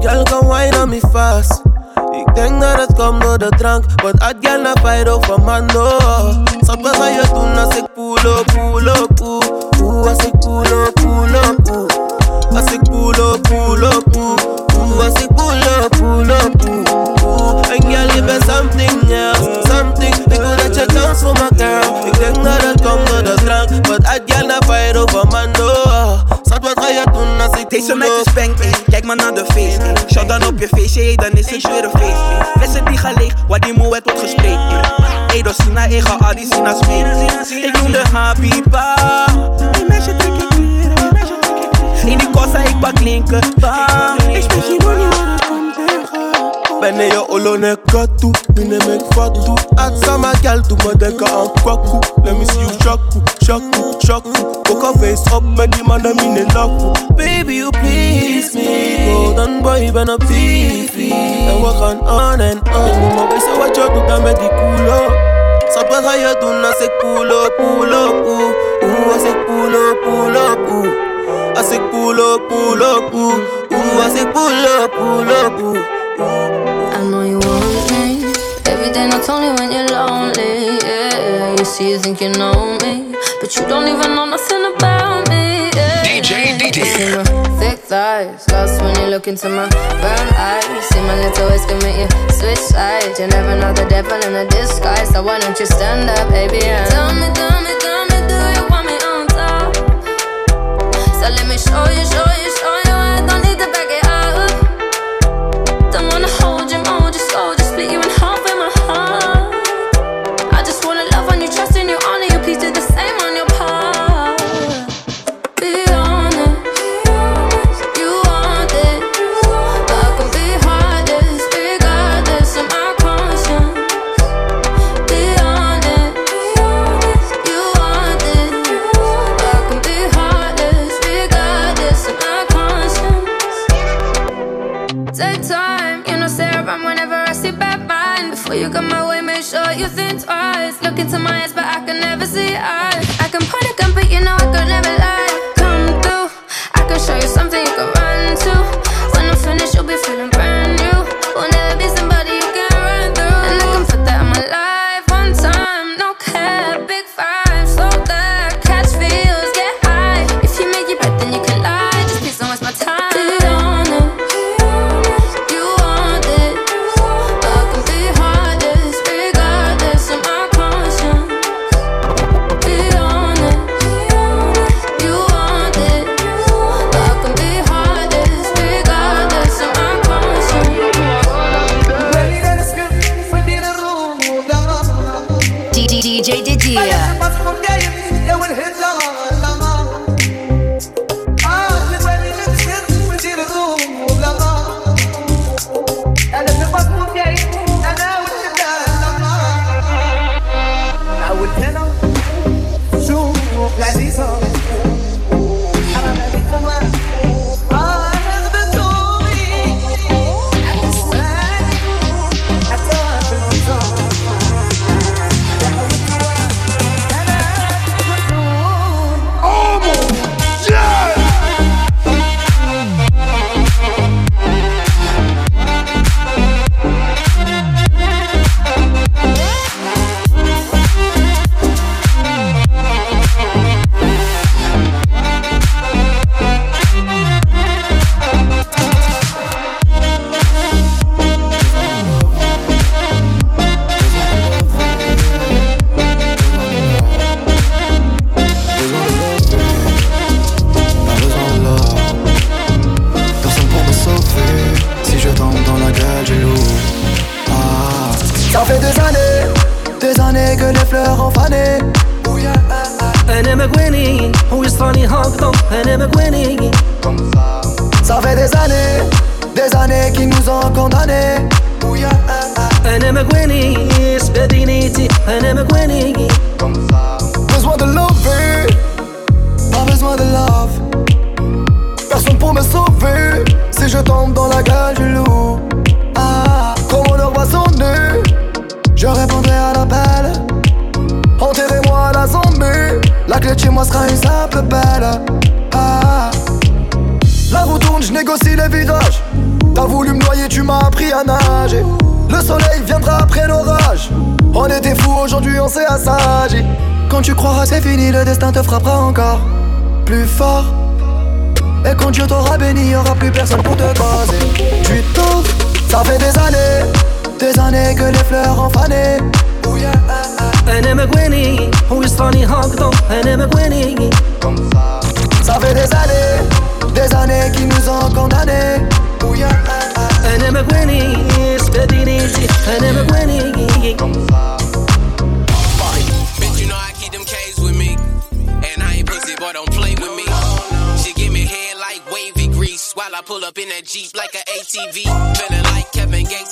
Girl, kom wine on me vast. Ik denk dat het komt door de drank, want had jij naar Fido van Mando. Zat wat zou je doen als ik pull up, poe? Oeh, als ik pull up, poe. Als ik poelo, poelo, poe. Oeh, als ik up, poelo, poe. En jij liever something else, something. Ik wil dat je dance voor my girl. Ik denk dat het komt door de drank, want had jij fight over van door. Wat ga je doen als ik Deze pull meid up? is bang, ey. kijk maar naar de face. ey. Shot dan op je face, ey, dan is het weer een feest. ey. Flessen die gaan leeg, waar die moe wordt gespreid. Ey, door Sina, ey, ga al die Sina's mee. Ik noem de Habiba. Ey, meisje, trek je kleren, ey, meisje, trek je kleren. In die kossa, ik pak linker. Ik spreek geen money, maar dat komt tegen. Penne yo olone kotu, mine mek fotu Atsa ma gal tu mo deka an kwaku Let me see you shaku, shaku, shaku Poka face up, me di man da mine laku Baby you please me. Golden boy ben a fifi And work on on and on. Mo be se wacho tu da me di kulo Sabes ayo tu na se kulo, kulo, kulo Ooh, I say pull up, pull up, ooh. I say pull up, pull up, ooh. Ooh, I say pull up, pull up, ooh. Every day, not only when you're lonely. Yeah, you see, you think you know me, but you don't even know nothing about me. Yeah. DJ I see DD. my thick thighs, lost when you look into my brown eyes. See my little ways can make you switch sides. You never know the devil in a disguise, so why don't you stand up, baby? And tell me, tell me, tell me, do you want me on top? So let me show you, show you, show you. I don't need to back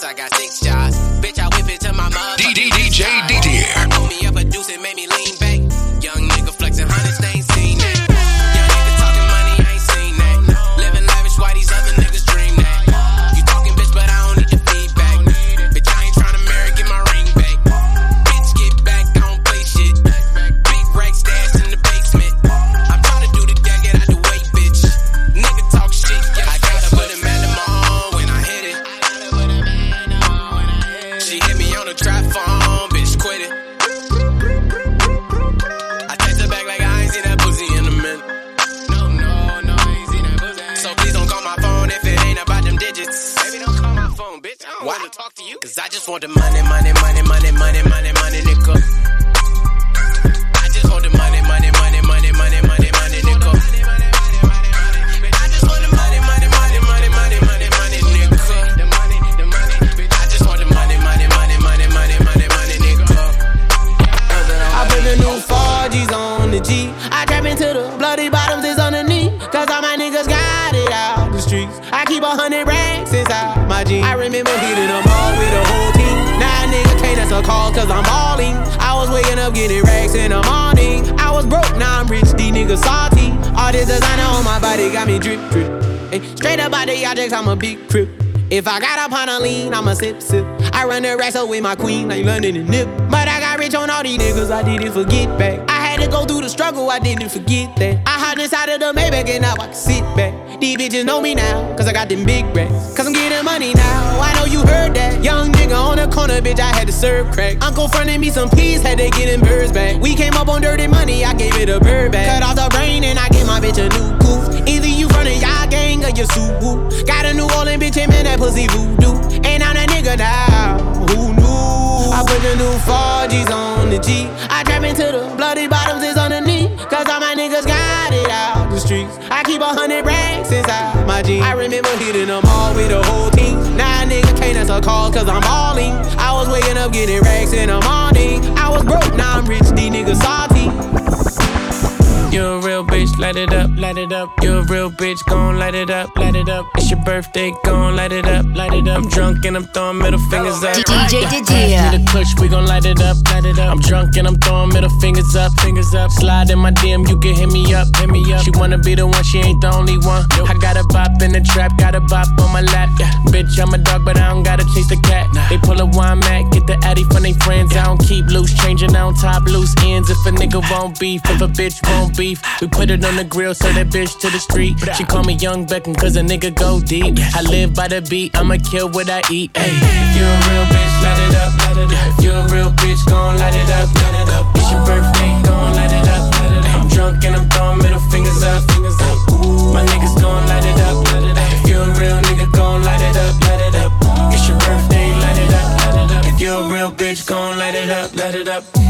I got six with my queen, like London and Nip. But I got rich on all these niggas, I didn't forget back. I had to go through the struggle, I didn't forget that. I hopped inside of the Maybach and now I can sit back. These bitches know me now, cause I got them big racks. Cause I'm getting money now, I know you heard that. Young nigga on the corner, bitch, I had to serve crack. Uncle fronted me some peas, had to get them birds back. We came up on dirty money, I gave it a bird back. Cut off the brain and I gave my bitch a new coupe. On the G. I trap into the bloody bottoms is underneath. Cause all my niggas got it out the streets. I keep a hundred racks inside my jeans. I remember hitting them all with the whole team. Now a nigga can't answer calls cause I'm balling. I was waking up getting racks in the morning. I was broke, now I'm rich, these niggas salty. You're a real light it up, light it up. You're a real bitch, gon' light it up, light it up. It's your birthday, gon' light it up, light it up. I'm drunk and I'm throwing middle fingers up. DJ Pass the push, we gon' light it up, light it up. I'm drunk and I'm throwing middle fingers up, fingers up. Slide in my DM, you can hit me up, hit me up. She wanna be the one, she ain't the only one. I got a bop in the trap, got a bop on my lap. Yeah, bitch, I'm a dog, but I don't gotta chase the cat. They pull a wine mat, get the addy from they friends. I don't keep loose, changing on top loose ends. If a nigga won't beef, if a bitch won't beef, we put it on the grill, so that bitch to the street. She call me Young Beckham, cause a nigga go deep. I live by the beat, I'ma kill what I eat. Ay. If you a real bitch, light it up, you a real bitch, gon' light it up. It's your birthday, gon' light it up. I'm drunk and I'm throwing middle fingers up. My niggas gon' light it up. If you a real nigga, gon' light it up. It's your birthday, light it up, light it up. If you a real bitch, gon' light it up, light it up.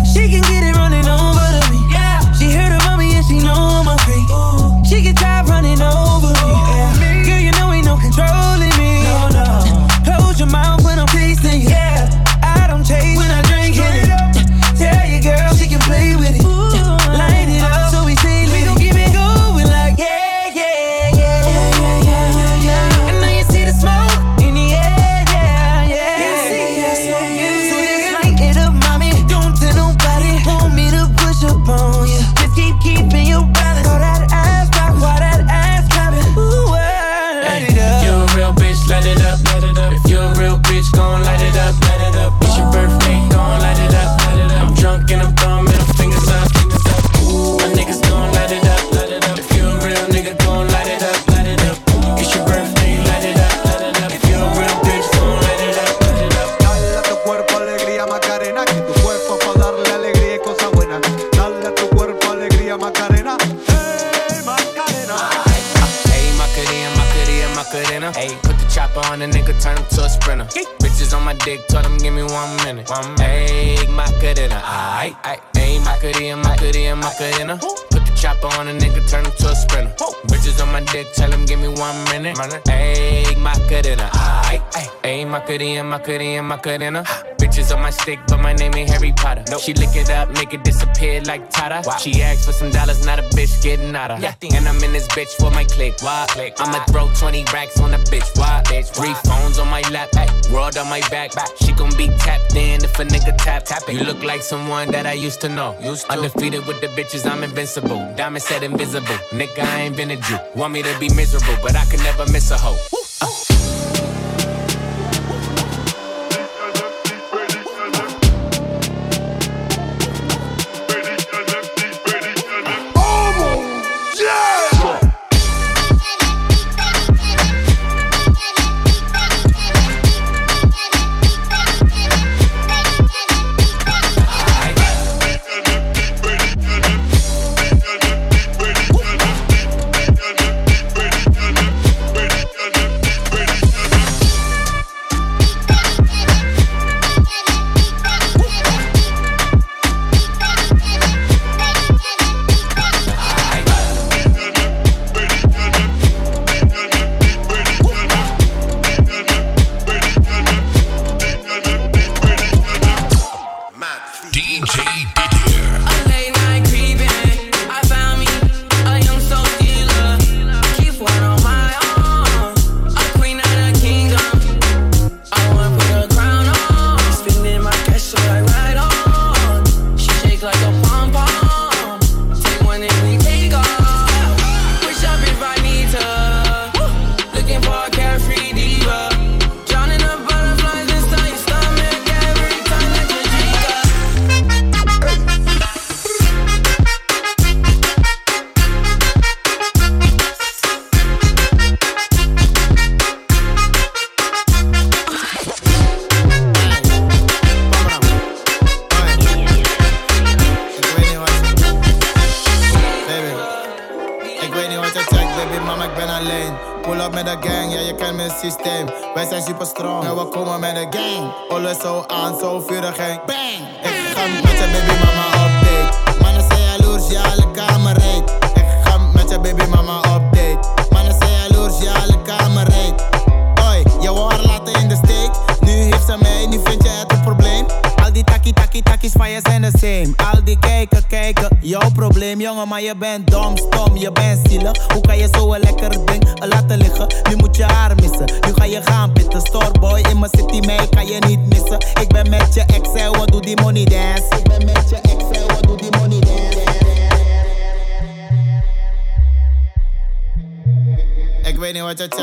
cutie and my cutie and my cutina. Uh. Bitches on my stick, but my name ain't Harry Potter. Nope. She lick it up, make it disappear like Tata. Wow. She asked for some dollars, not a bitch getting out of. Nothing. And I'm in this bitch for my click. Why? click. I'ma why? throw 20 racks on a bitch. Why? bitch. Why? Three phones on my lap, world on my back. back. She gon' be tapped in if a nigga tap. tap it. You look like someone that I used to know. Used to. Undefeated with the bitches, I'm invincible. Diamond said invisible. Nigga, I ain't been a Jew. Want me to be miserable, but I can never miss a hoe. Woo. Uh.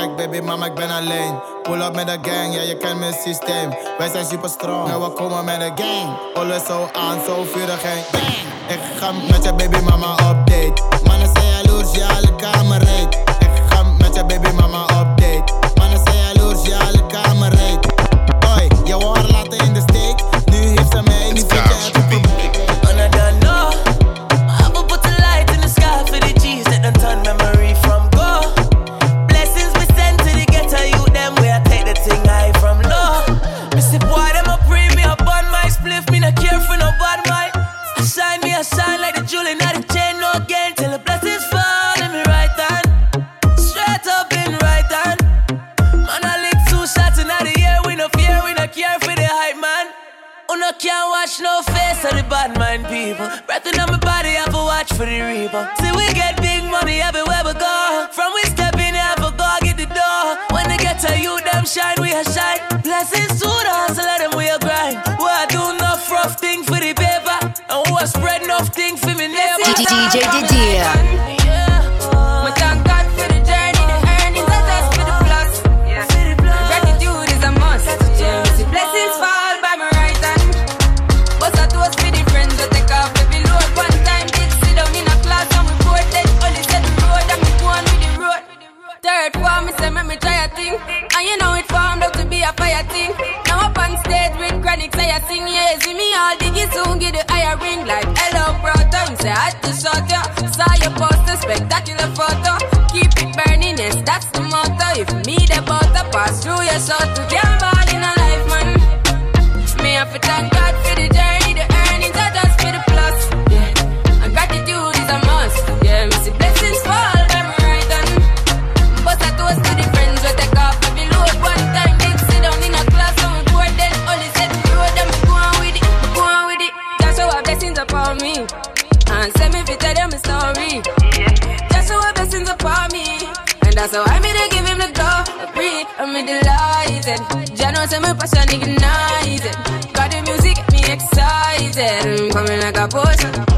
baby mama, ik ben alleen. Pull up met de gang, ja je kent mijn systeem. Wij zijn super strong en we komen met de gang. Alles zo aan, zo vurig en bang. Ik ga met je baby mama op date. Mannen zijn jaloers, ja alle kamer. Ik ga met je baby mama op date. Mannen zijn jaloers, ja alle kamer DJ Didier. know, say my passion ignited. Got the music, me excited. I'm coming like a potion.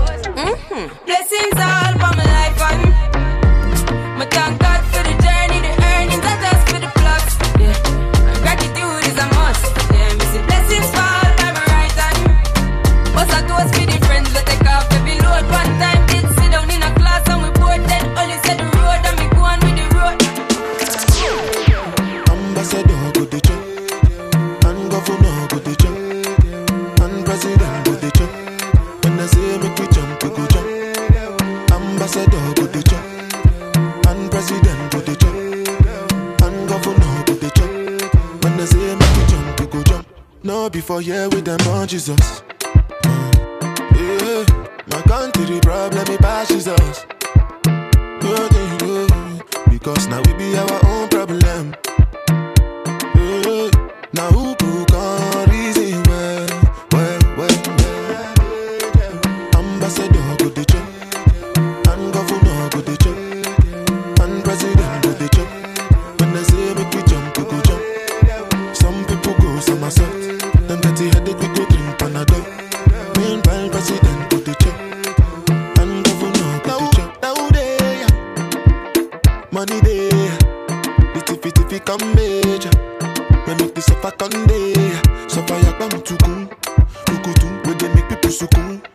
secoue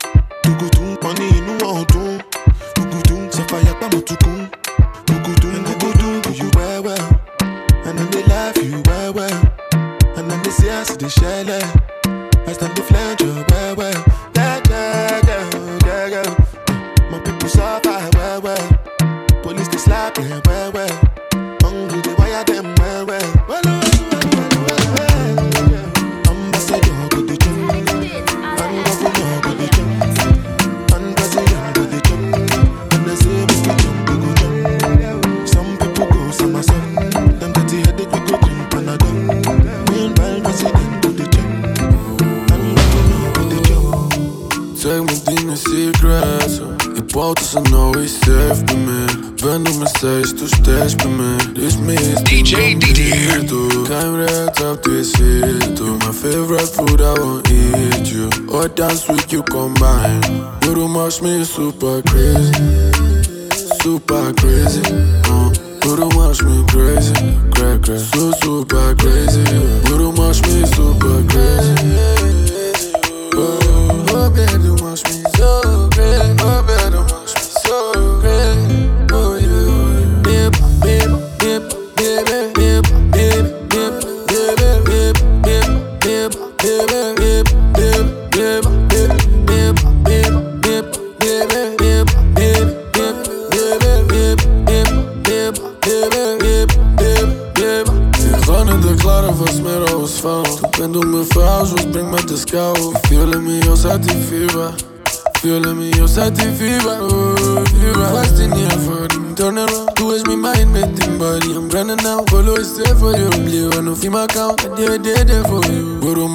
see my count, Guru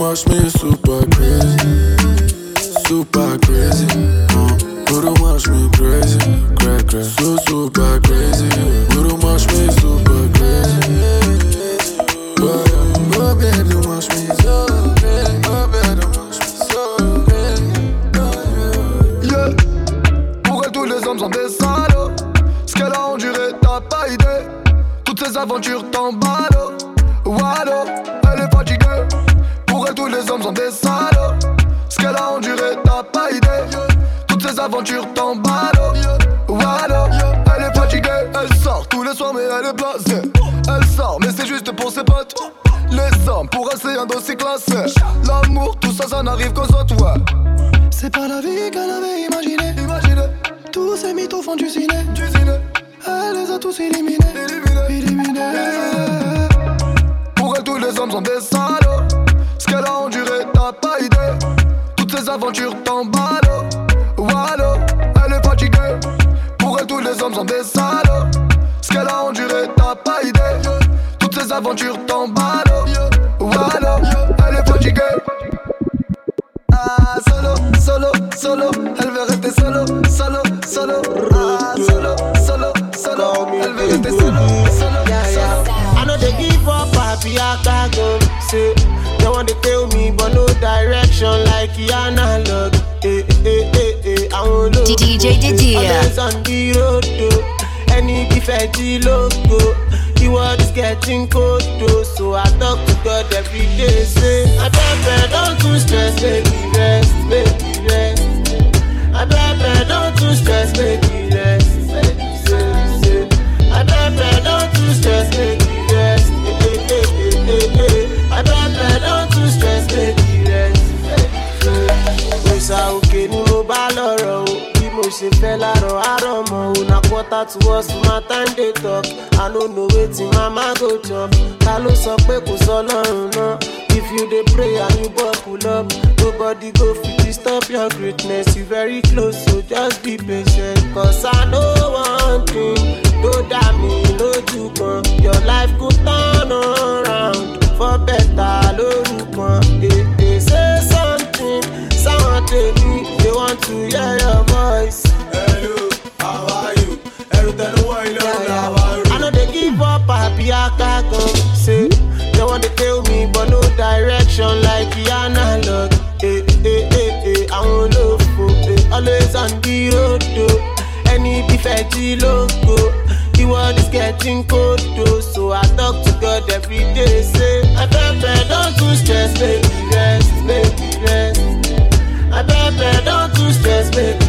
super crazy, super crazy. Uh. Crazy, crazy, crazy. Super crazy, Guru super crazy. Tous les hommes sont des salauds. Ce qu'elle a enduré, t'as pas idée. Toutes ces aventures Oh. Elle est fatiguée, elle sort tous les soirs, mais elle est blasée. Elle sort, mais c'est juste pour ses potes. Les hommes, pour essayer un dossier classé. L'amour, tout ça, ça n'arrive qu'aux autres. C'est pas la vie qu'elle avait imaginée. Imaginez. Tous ces mythes au fond du ciné. Du ciné. Elle les a tous éliminés. Éliminés. Éliminés. Pour elle, tous les hommes sont des salauds. Ce qu'elle a enduré, t'as pas idée. Toutes ces aventures tombent Aventures t'emballent. Wallo, elle est fatiguée. Ah, solo, solo, solo. Elle veut rester solo, solo, solo. Ah, solo, solo, solo. Elle veut rester solo, solo, solo. I know they give up, happy I can go. Say, they want to tell me, but no direction like analog. Eh, eh, eh, eh, I won't look. DJ Didier. On the road, though. Any defect, logo. Getting cold, though. So I talk to God every day. Say, I beg, don't too stress, baby, rest, baby, rest. I beg, don't too stress, baby, quarter to us my time dey talk. I no know wetin mama go chop. Ta ló sọ pé kò sọ lọ́rùn? If you dey pray and you buckle up, nobody go fit disturb your greatness. You very close, so just be patient. Cause I know one thing, tó dá mi lójú kan. Your life go turn around for better lórúkọ. Èdè say something, sáwọn tèmi, they want to hear your voice. Hello, how are you? Ẹrù tẹnu wọ ilé ọ̀run. I know they give up, happy akago. Say, they want to tell me, but no direction like the analog. Eh, eh, eh, eh, àwọn olófo, eh, always on the road, though. Any bifẹ̀tì logo. The world is getting cold, though. So I talk to God every day. Say, I beg, don't too stress, baby, rest, baby, rest. I beg, don't too stress, baby,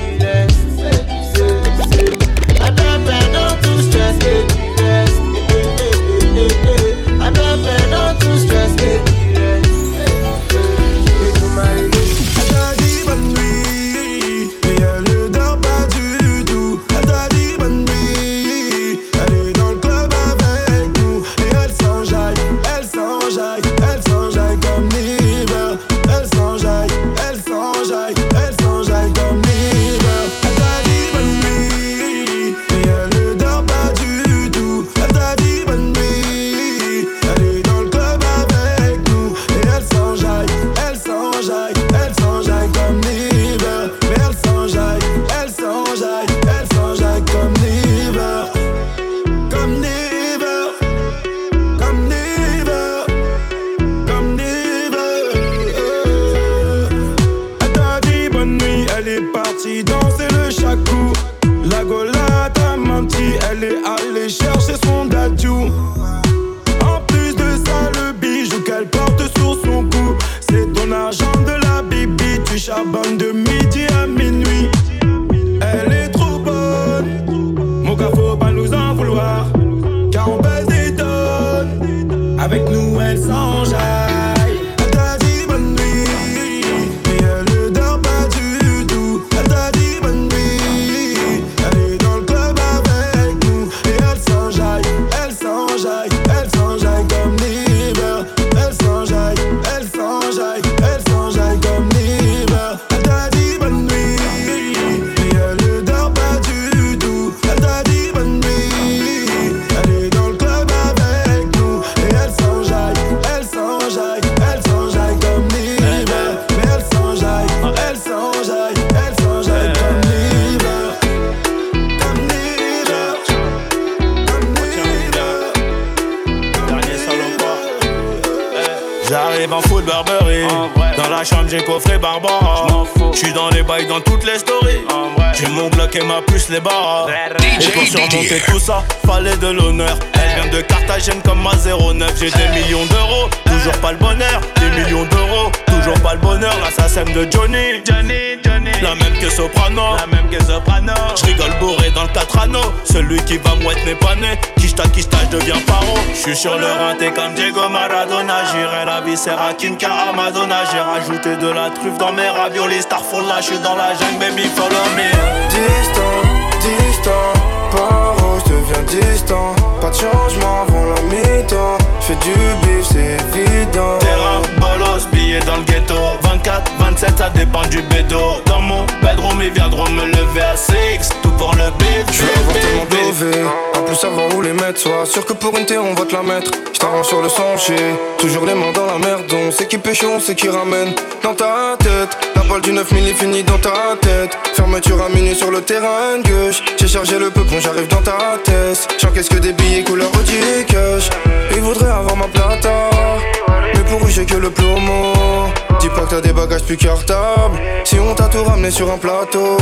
Viscère à Kinka à Madonna. J'ai rajouté de la truffe dans mes raviolis. Starfall là, je suis dans la jungle, baby, follow me. Distant, distant, paro, je deviens distant. Pas de changement avant la mi-temps. Fais du bif, c'est évident. Terrain, bolos, billets dans le ghetto 24, 27, ça dépend du bédo Dans mon bedroom, ils viendront me lever à 6 Tout Je veux avoir tellement dové, en plus savoir où les mettre. Sois sûr que pour une terre on va te la mettre. J't'arrange sur le sentier, toujours les mains dans la merde. On sait qui pêche, on sait qui ramène. Dans ta tête, la balle du 9000 est finie dans ta tête. Fermeture à minuit sur le terrain gauche. J'ai chargé le peupon, j'arrive dans ta tête. J'encaisse que des billets couleur Audi cash? Ils voudraient avoir ma plata, mais pour j'ai que le plomo. Dis pas que t'as des bagages plus cartables. Si on t'a tout ramené sur un plateau,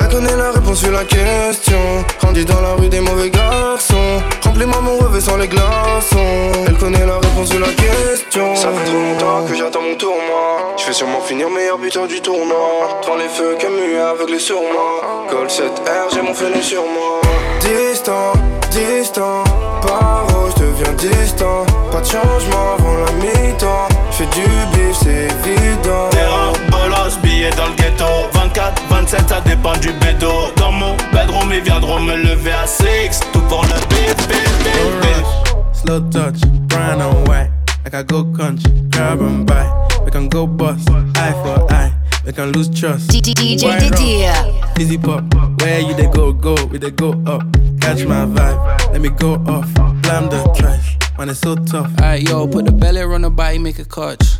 elle connaît la réponse sur la question. Grandi dans la rue des mauvais garçons. Remplis-moi mon revêt sans les glaçons. Elle connaît la réponse sur la question. Ça fait trop longtemps que j'attends mon tour, moi. Je vais sûrement finir meilleur buteur du tournoi. Devant les feux Camus aveuglé sur moi. Col 7R, j'ai mon fenêtre sur moi. Distant, distant, paro, je deviens distant. Pas de changement avant la mi-temps. Fais du bif, c'est évident. Terrain, bolos, billets dans le ghetto 24, 27, ça dépend du bédo Dans mon bedroom, ils viendront me lever à 6 Tout pour le bif, bif, bif, bif Slow touch, brown and white. Like I go country, grab and buy. We can go bust, eye for eye. We can lose trust. DJ White rum, Didier. Easy pop, where you they go, go, we they go up. Catch my vibe, let me go off. Blam the trash, man, it's so tough. Alright, yo, put the belly on the body, make a catch.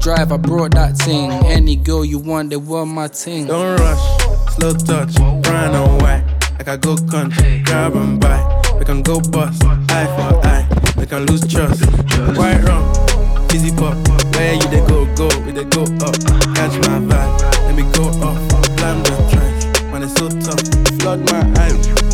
drive, I brought that thing. Any girl you want, they were my thing. Don't rush, slow touch, brown and white. I go country, grab and buy. We can go bust, eye for eye. We can lose trust. White rum, easy pop. Where you they go, go, we they go up. Catch my vibe, let me go off. Blam the trash, man, it's so tough. Flood my eyes.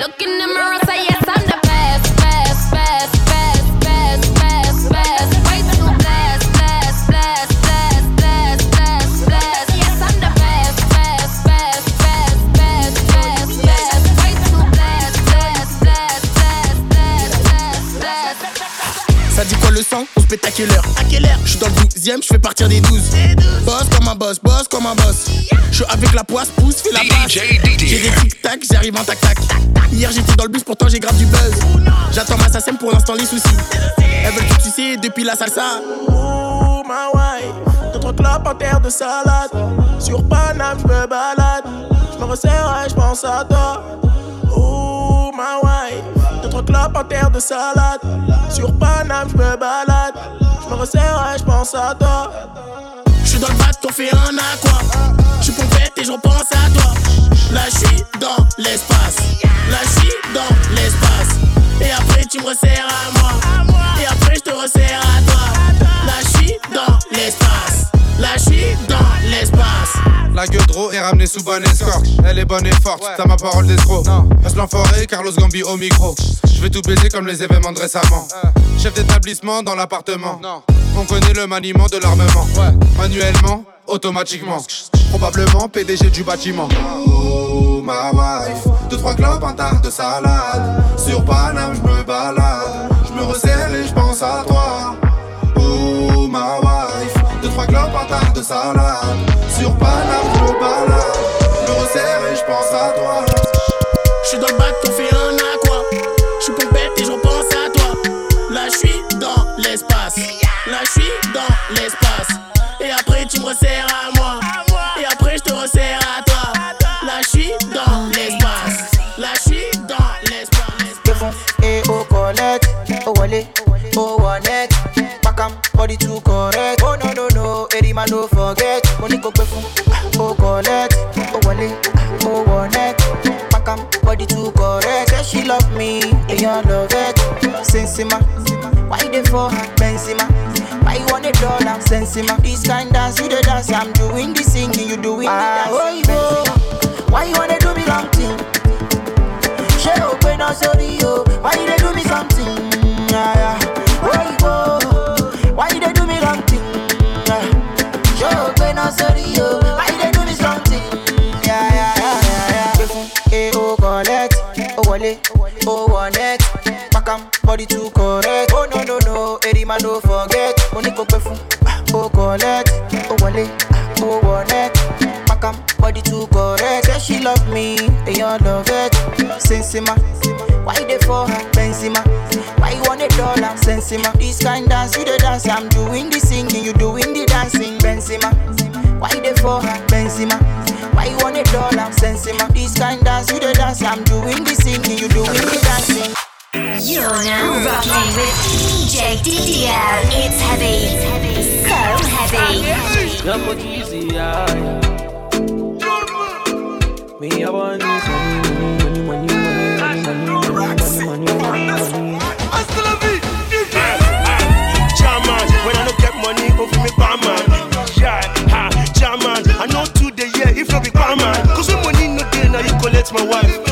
Look in the mirror, say yes, I'm à quelle heure À quelle heure Je suis dans le 12ème, je fais partir des 12 Boss comme un boss, boss comme un boss. Je suis avec la poisse, pousse, fais la passe J'ai des tic-tac, j'arrive en tac-tac. Hier j'étais dans le bus, pourtant j'ai grave du buzz. J'attends ma SACEM pour l'instant les soucis. Elles veulent tout sucer depuis la salsa. Oh ma wife, d'autres clopes en terre de salade. Sur Paname, je me balade. Je me resserre et je pense à toi. Oh ma wife, d'autres clopes en terre de salade. Sur Paname, je me balade. Je me resserre et je pense à toi. Je suis dans le bac, on fait un aqua. Je suis pompette et je repense à toi. Là je suis dans l'espace. Là je suis dans l'espace. Et après tu me resserres à moi. Et après je te resserre à toi. Là je suis dans l'espace. Là je suis dans La gueule est ramenée sous bonne escorte. Elle est bonne et forte, t'as ma parole d'escroc. Passe l'enfoiré, Carlos Gambi au micro. Je vais tout baiser comme les événements de récemment. Chef d'établissement dans l'appartement. On connaît le maniement de l'armement. Manuellement, automatiquement. Probablement PDG du bâtiment. Oh ma wife, deux trois clopes, un tas de salade. Sur Paname, je me balade. Je me resserre et je pense à toi. Oh ma wife, deux trois clopes, un tas de salade. Sur Paname, je balade. Je me resserre et je pense à toi. Je suis dans le bac, on fait un aqua. Je suis pompette et je repense à toi. Là, je suis dans l'espace. Là, je suis dans l'espace. Et après, tu me resserres à moi. Et après, je te resserre à toi. Là, je suis dans l'espace. Là, je suis dans l'espace. Et au collect, au wallet, au one Back am, body too correct. o eri ma no forget. Ah, oh, mo ní kò pé fún o collect o wọlé ah, o connect pakam body too correct. Say she love me èèyàn love it. Sensima why dey for? Her benzima why you wan dey dollar? Sensima this kind dance you dey dance. I'm doing the singing you doing the dance ah oh, oh. why you wanna do me long thing? Ṣé open pe sorry. Body too correct. Oh no no no, Eddie man don't forget. Money go pay ah, oh collect, oh, ah, oh wallet, oh one neck. Back am, body too correct. Say she love me, and you love it. Sensima, why they for her? Benzema, why you want a dollar? Sensima, this kind dance, you the dance. I'm doing the singing, you doing the dancing. Benzema, why they for her? Benzema, why you want a dollar? Sensima, this kind dance, you the dance. I'm doing the singing, you doing the dancing. You're now rocking with DJ DDL. It's heavy. It's heavy. So heavy. Come cheesy, yeah. Me, I want money, money, money, money, money, money, money, money. Money, you be money my wife.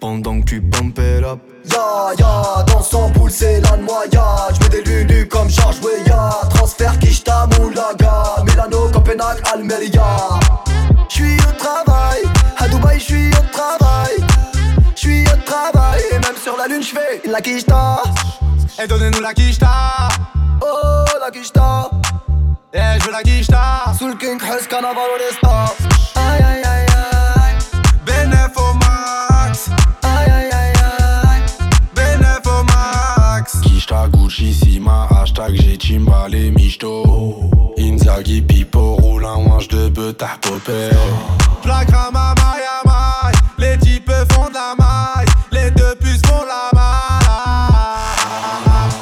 Pendant que tu pump it up. Ya ya, dans son poule c'est la noyade J'mets des lulus comme Georges Weah. Transfert Kishta Moulaga. Milano, Copenhague, Almeria. J'suis au travail, à Dubaï j'suis au travail. J'suis au travail, et même sur la lune j'fais la Kishta. Et donnez-nous la Kishta. Oh la Kishta. Eh j'veux la Kishta. Sous le King Hus, carnaval aïe aïe aïe Kishta Gucci Sima, hashtag j'ai Michto. Inzaghi Pipo, roule un manche de. Plaque Rama, Maya, Maille. Les types font de la maille, les deux puces font la maille.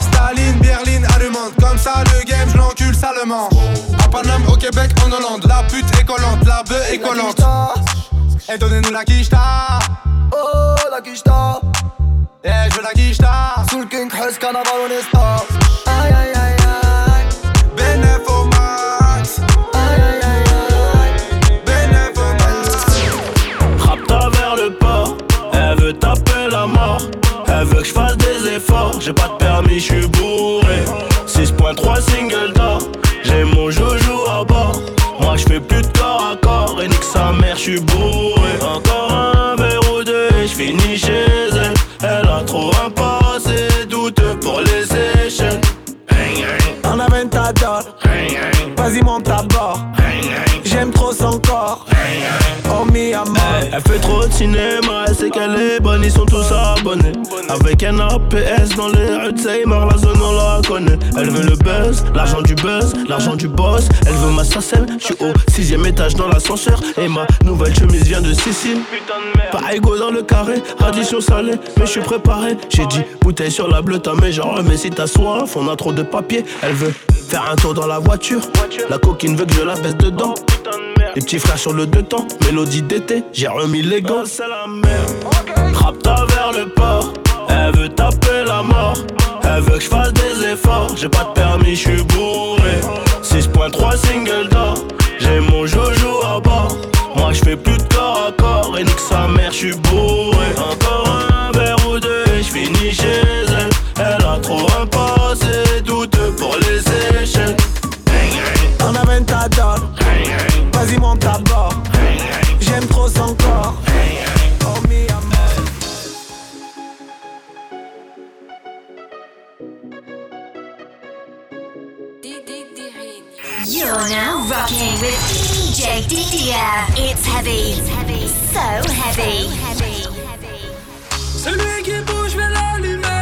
Staline, Berlin, allumante, comme ça le game, je l'encule salement. À Paname, au Québec, en Hollande, la pute est collante, la bœuf est collante. Et donnez-nous la quicheta. Oh, la quicheta. Eh, je veux la quicheta. Sous le King Hus, carnaval, on est star. Aïe, aïe, aïe, aïe. Benef au max. Aïe, aïe, aïe, aïe. Benef au max. Vers le port, elle veut taper la mort. Elle veut que je fasse des efforts, j'ai pas de permis, je suis bourré. 6.3 single d'or, j'ai mon joujou à bord. Moi je fais plus de corps à corps, et nique sa mère, je suis bourré. Vas-y monte. J'aime trop son corps. Oh mi amor. Elle fait trop de cinéma, elle sait qu'elle est bonne, ils sont tous abonnés. Avec un APS dans les rues de Seymour, la zone on la connaît. Elle veut le buzz, l'argent du buzz, l'argent du boss. Elle veut ma sacelle, je suis au sixième étage dans l'ascenseur. Et ma nouvelle chemise vient de Sicile. Pas égaux dans le carré, addition salée, mais je suis préparé. J'ai dit bouteille sur la bleue, mais genre, mais si t'as soif, on a trop de papier. Elle veut faire un tour dans la voiture. La coquine veut que je la baisse dedans. Les petits frères sur le deux temps, mélodie d'été, j'ai remis les gants. C'est la merde. Rapta vers le port, elle veut taper la mort. Elle veut que je fasse des efforts, j'ai pas de permis, je suis bourré. 6.3 single d'or, j'ai mon joujou à bord. Moi je fais plus de corps à corps, et nique sa mère, je suis bourré. Encore un verre ou deux, et je finis chez rocking with DJ Didier. It's heavy. It's heavy. So heavy. Heavy. Celui qui bouge, je vais l'allumer,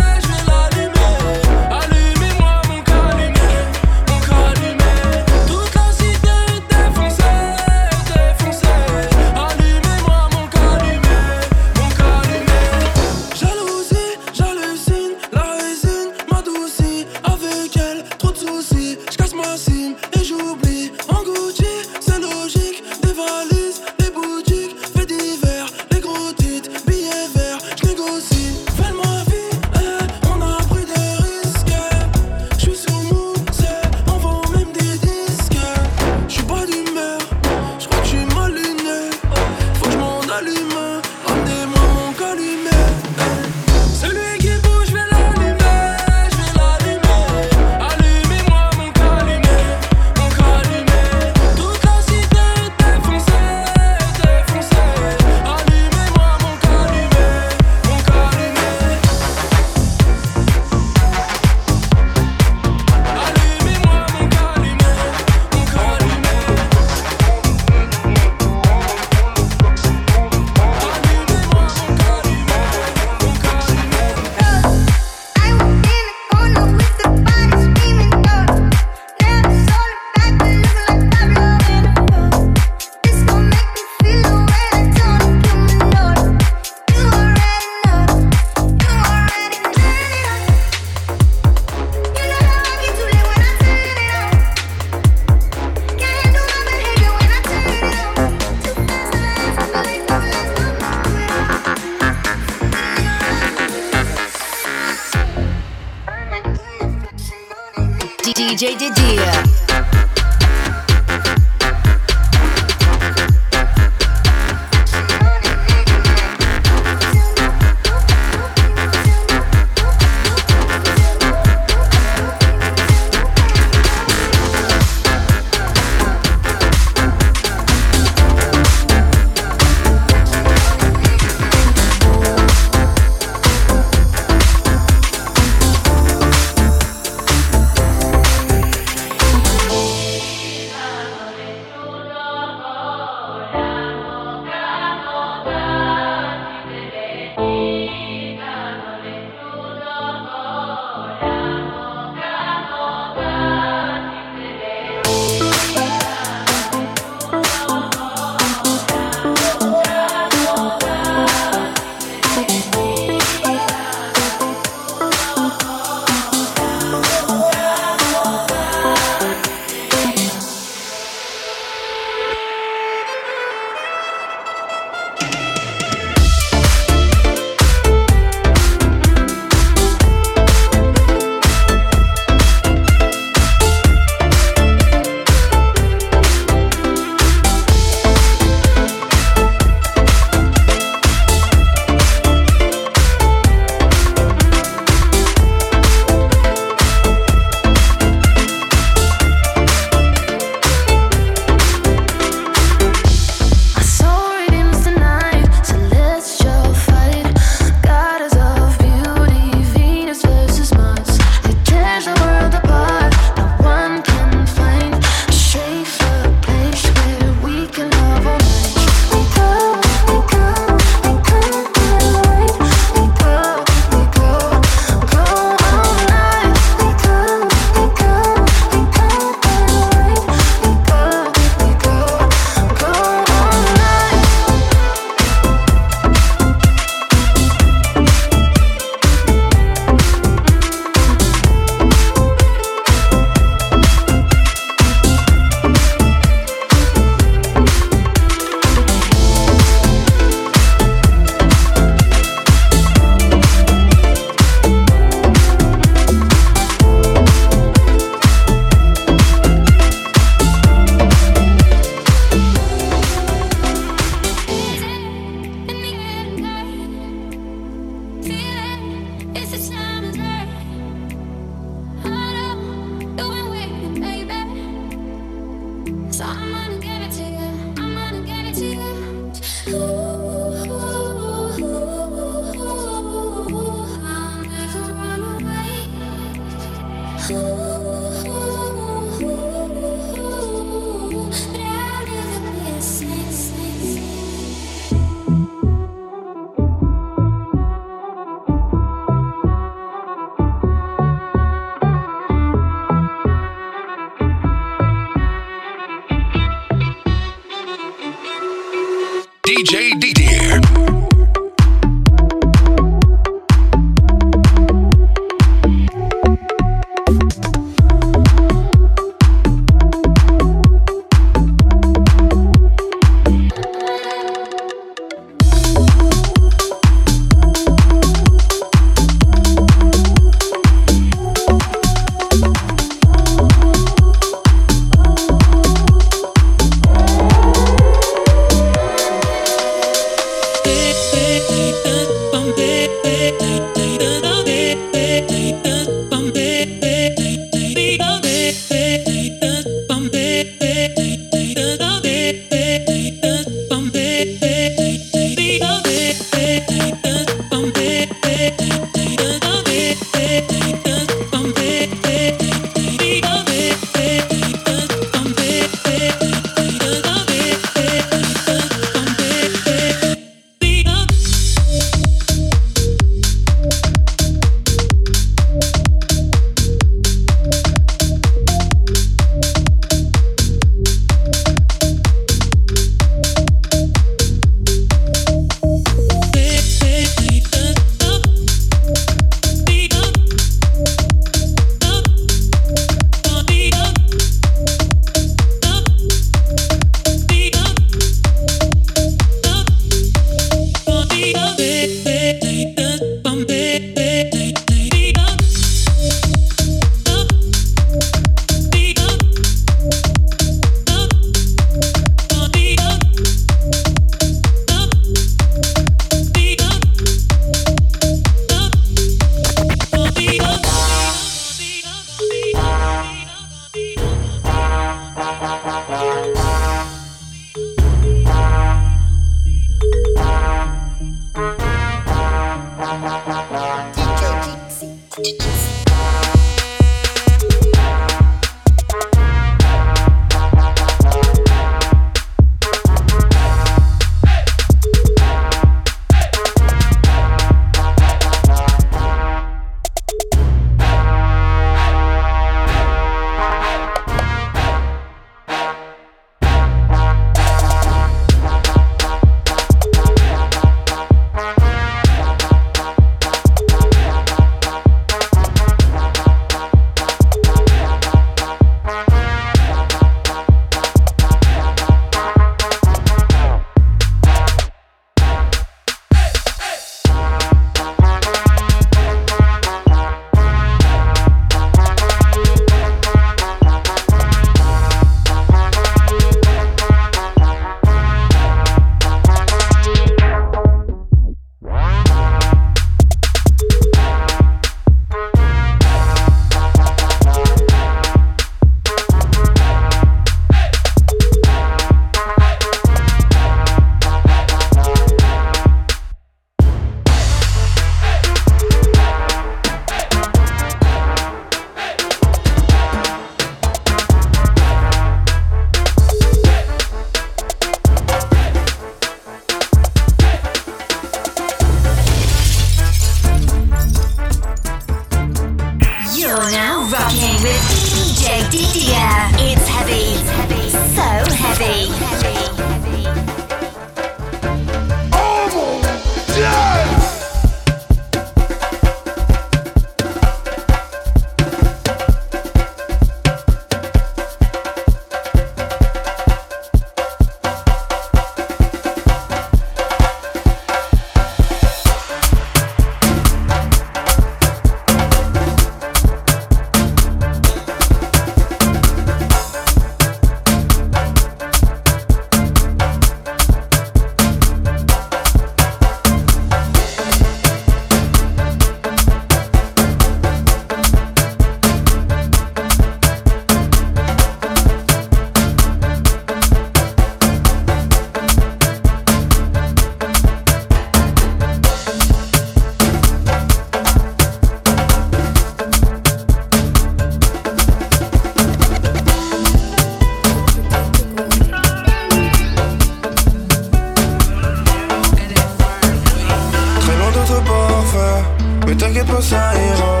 t'inquiète pas, ça ira.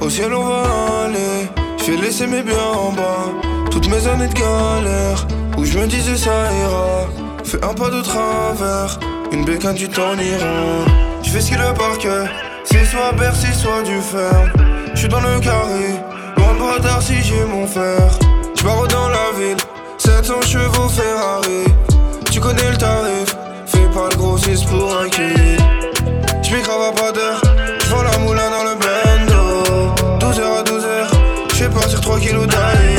Au ciel, on va aller. Je vais laisser mes biens en bas. Toutes mes années de galère, où je me disais ça ira. Fais un pas de travers, une bécane, tu t'en iras. Je fais ce qu'il le parquet, c'est soit Bercy, soit du fer. Je suis dans le carré, loin de bras si j'ai mon fer. Je dans la ville, 700 chevaux Ferrari. Tu connais le tarif, fais pas le grossiste pour un kill. À pas d'heure, partir 3 kilos d'ailleurs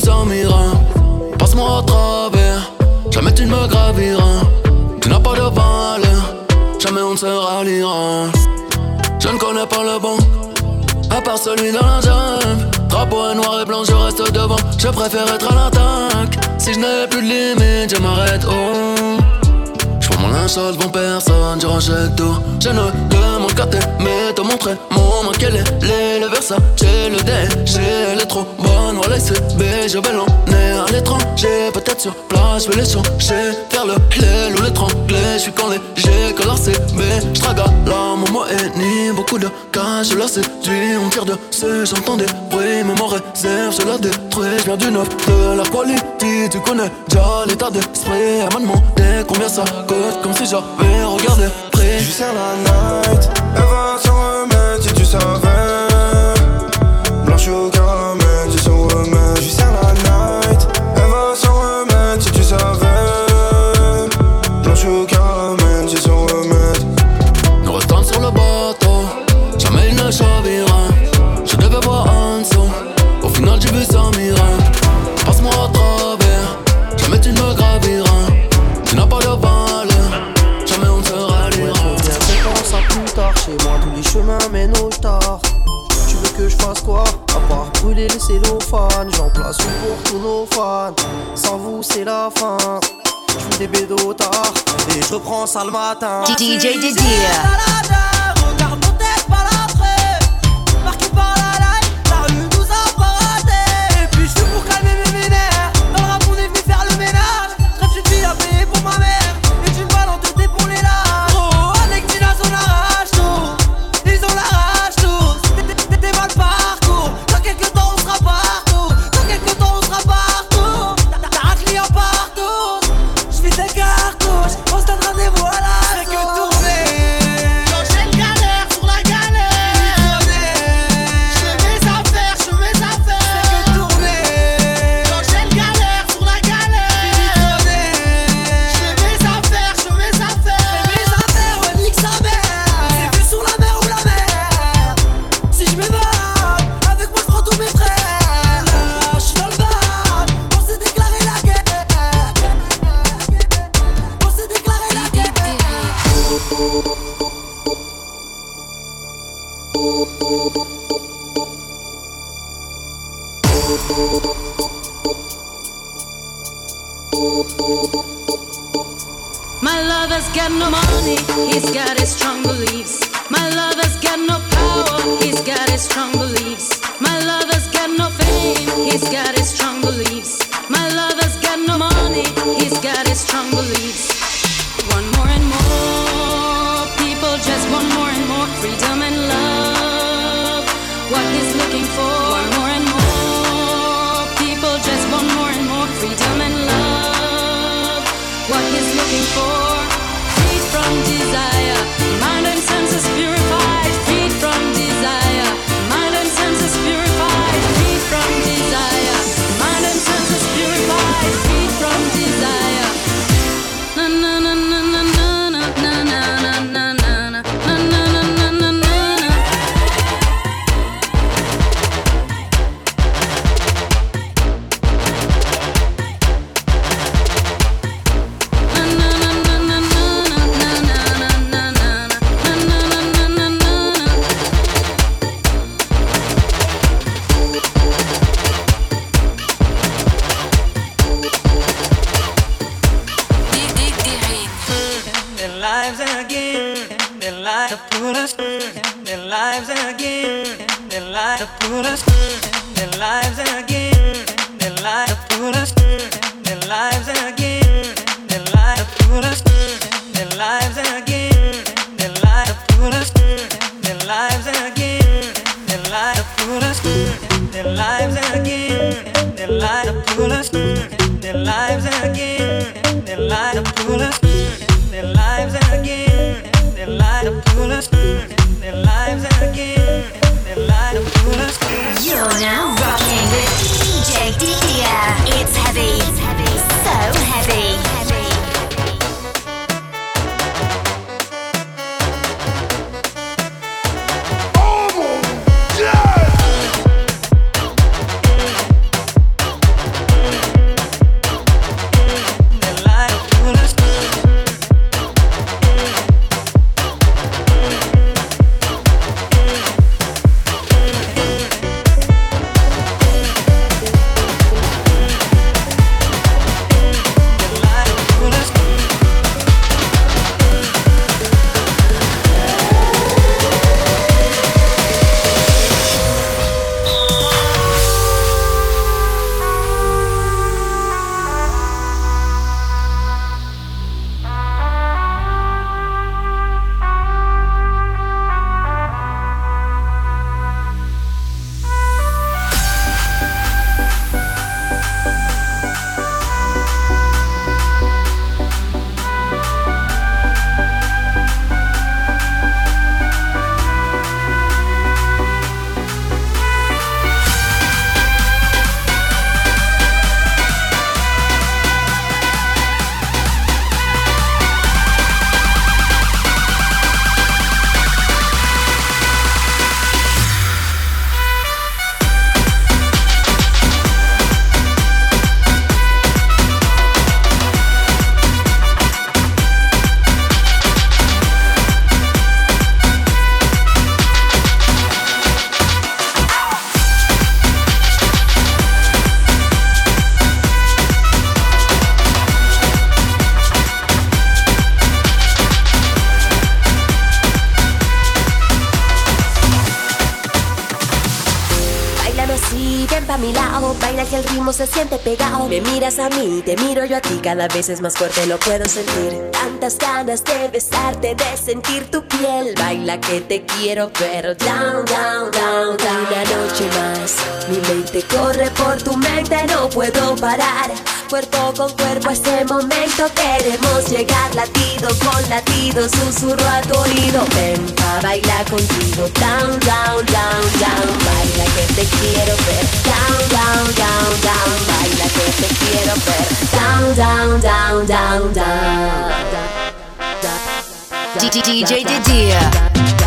final j'ai vu ça mira. Passe-moi à travers, jamais tu ne me graviras. Tu n'as pas de valeur, jamais on ne se ralliera. Je ne connais pas le bon, à part celui dans la jungle. Drapeau est noir et blanc, je reste devant. Je préfère être à l'attaque. Si je n'ai plus de limite, je m'arrête. Oh. Linge sale devant personne, je rachète tout. Je ne demande qu'à t'aimer, te montrer mon manque Quel est les, le Versace, le déchet Elle est trop bonne, voilà c'est Je vais l'emmener à l'étranger. Peut-être sur place, je vais les changer Faire le l'aile ou l'étrangler Je suis quand léger, que la CB Je traga mon mot est ni Beaucoup de cash, je la séduis On tire dessus, j'entends des bruits. Mais mon réserve, je la détruis Je viens du neuf, de la quality Tu connais déjà l'état d'esprit. Elle m'a demandé combien ça coûte Comme si j'avais regardé prix Je sers la night, elle va s'en remettre si tu savais. Brûler le cellophane, j'en place une pour tous nos fans. Sans vous, c'est la fin. Je fais des bédos tard et je reprends ça le matin. DJ Didier. Regarde mon tête par l'après Marqué par la My lover's got no money, he's got his strong beliefs. My lover's got no power, he's got his strong beliefs. My lover's got no fame, he's got his strong beliefs. My lover's got no money, he's got his strong beliefs. One more and more que el ritmo se siente pegado. Me miras a mí, te miro yo a ti. Cada vez es más fuerte, lo puedo sentir. Tantas ganas de besarte, de sentir tu piel. Baila que te quiero ver. Down, down, down, down. Una noche más. Mi mente corre por tu mente No puedo parar. Cuerpo con cuerpo a este momento Queremos llegar. Latido con latido Susurro a tu oído. Ven pa' bailar contigo. Down, down, down, down. Baila que te quiero ver. Down, down, down, down. Baila que te quiero ver. Down, down, down, down, down. DJ Didier.